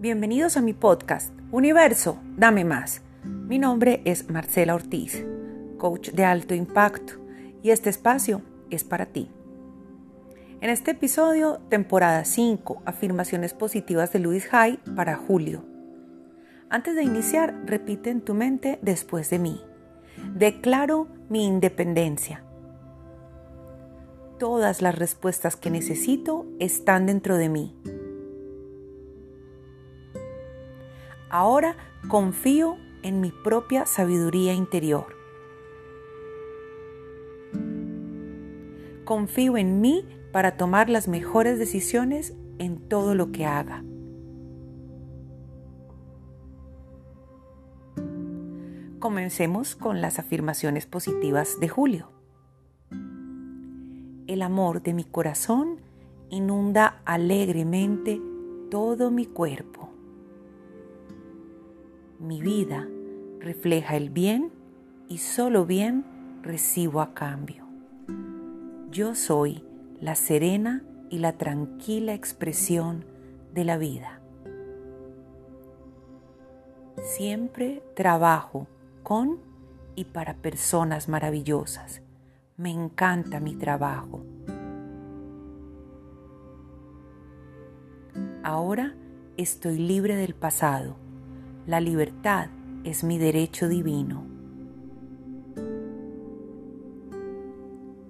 Bienvenidos a mi podcast, Universo, dame más. Mi nombre es Marcela Ortiz, coach de alto impacto, y este espacio es para ti. En este episodio, temporada 5, afirmaciones positivas de Luis Hay para julio. Antes de iniciar, repite en tu mente después de mí. Declaro mi independencia. Todas las respuestas que necesito están dentro de mí. Ahora confío en mi propia sabiduría interior. Confío en mí para tomar las mejores decisiones en todo lo que haga. Comencemos con las afirmaciones positivas de Julio. El amor de mi corazón inunda alegremente todo mi cuerpo. Mi vida refleja el bien y solo bien recibo a cambio. Yo soy la serena y la tranquila expresión de la vida. Siempre trabajo con y para personas maravillosas. Me encanta mi trabajo. Ahora estoy libre del pasado. La libertad es mi derecho divino.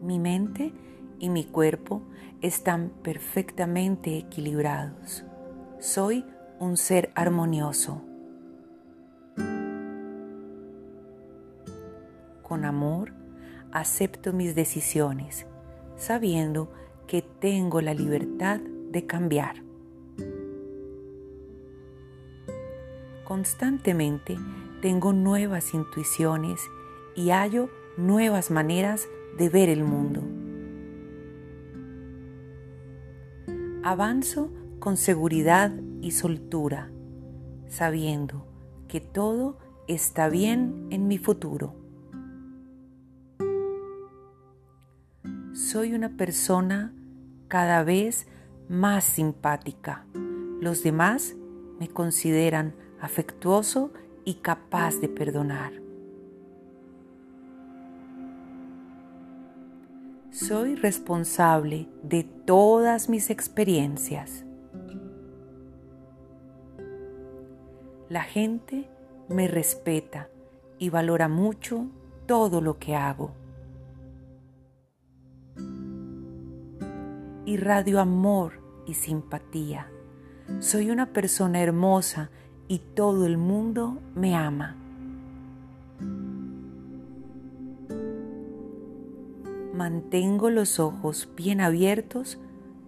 Mi mente y mi cuerpo están perfectamente equilibrados. Soy un ser armonioso. Con amor, acepto mis decisiones, sabiendo que tengo la libertad de cambiar. Constantemente tengo nuevas intuiciones y hallo nuevas maneras de ver el mundo. Avanzo con seguridad y soltura, sabiendo que todo está bien en mi futuro. Soy una persona cada vez más simpática. Los demás me consideran afectuoso y capaz de perdonar. Soy responsable de todas mis experiencias. La gente me respeta y valora mucho todo lo que hago. Irradio amor y simpatía. Soy una persona hermosa y todo el mundo me ama. Mantengo los ojos bien abiertos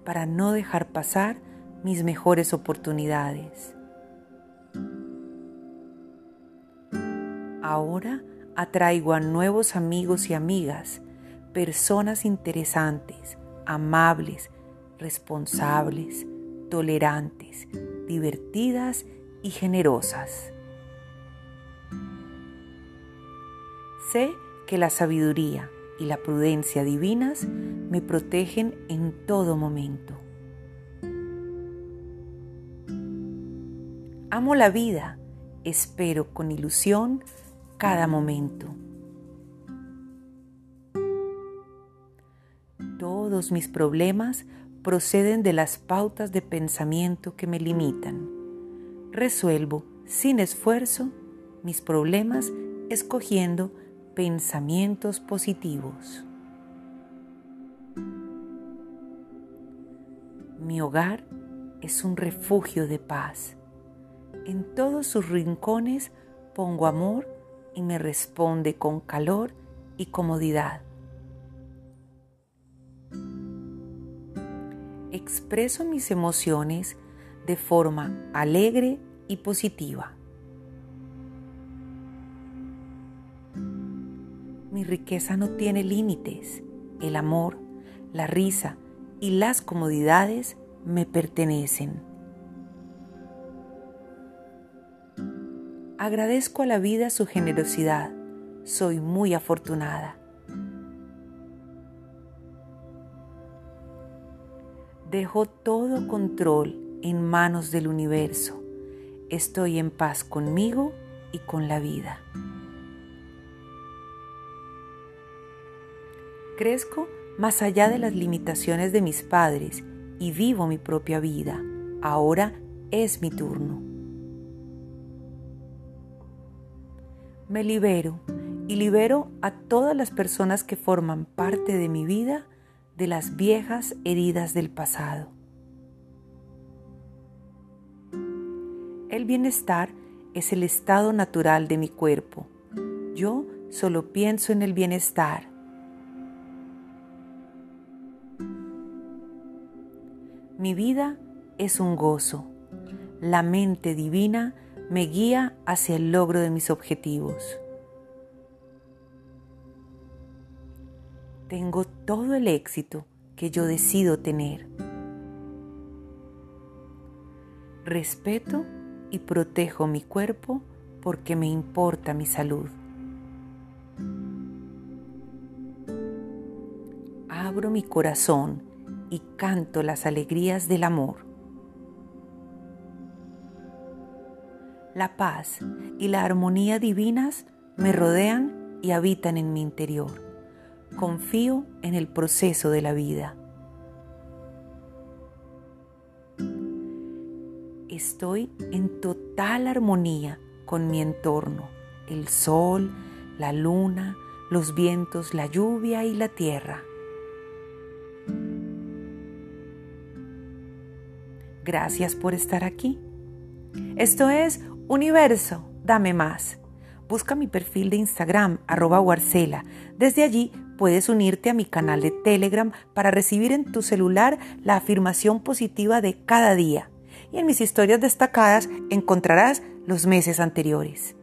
para no dejar pasar mis mejores oportunidades. Ahora atraigo a nuevos amigos y amigas, personas interesantes, amables, responsables, tolerantes, divertidas y generosas. Sé que la sabiduría y la prudencia divinas me protegen en todo momento. Amo la vida, espero con ilusión cada momento. Todos mis problemas proceden de las pautas de pensamiento que me limitan resuelvo sin esfuerzo mis problemas escogiendo pensamientos positivos. Mi hogar es un refugio de paz. En todos sus rincones pongo amor y me responde con calor y comodidad. Expreso mis emociones de forma alegre y positiva. Mi riqueza no tiene límites. El amor, la risa y las comodidades me pertenecen. Agradezco a la vida su generosidad. Soy muy afortunada. Dejo todo control en manos del universo. Estoy en paz conmigo y con la vida. Crezco más allá de las limitaciones de mis padres y vivo mi propia vida. Ahora es mi turno. Me libero y libero a todas las personas que forman parte de mi vida de las viejas heridas del pasado. El bienestar es el estado natural de mi cuerpo. Yo solo pienso en el bienestar. Mi vida es un gozo. La mente divina me guía hacia el logro de mis objetivos. Tengo todo el éxito que yo decido tener. Respeto y protejo mi cuerpo porque me importa mi salud. Abro mi corazón y canto las alegrías del amor. La paz y la armonía divinas me rodean y habitan en mi interior. Confío en el proceso de la vida. Estoy en total armonía con mi entorno, el sol, la luna, los vientos, la lluvia y la tierra. Gracias por estar aquí. Esto es Universo, dame más. Busca mi perfil de Instagram, arroba Warcela. Desde allí puedes unirte a mi canal de Telegram para recibir en tu celular la afirmación positiva de cada día. Y en mis historias destacadas encontrarás los meses anteriores.